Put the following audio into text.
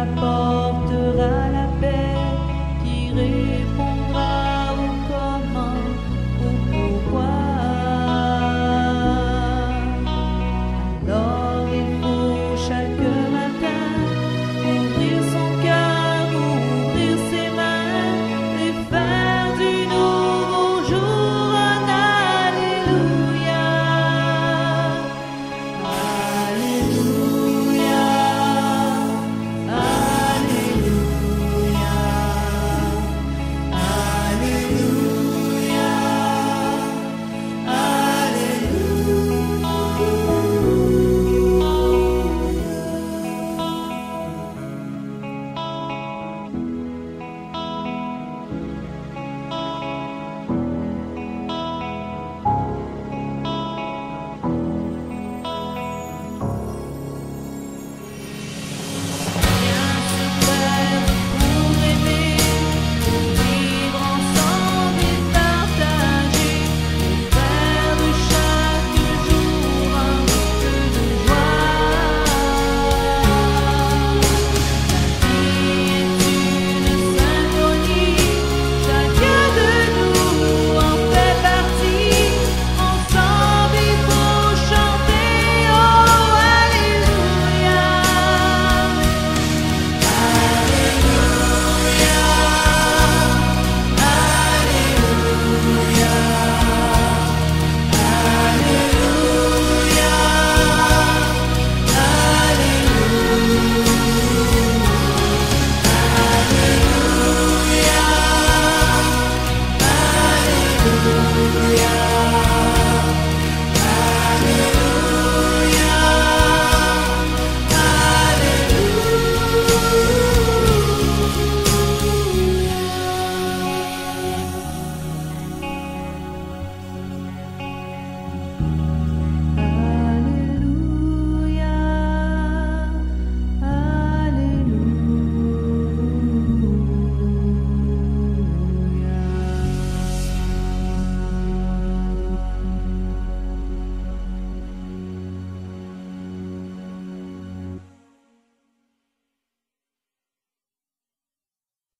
apple.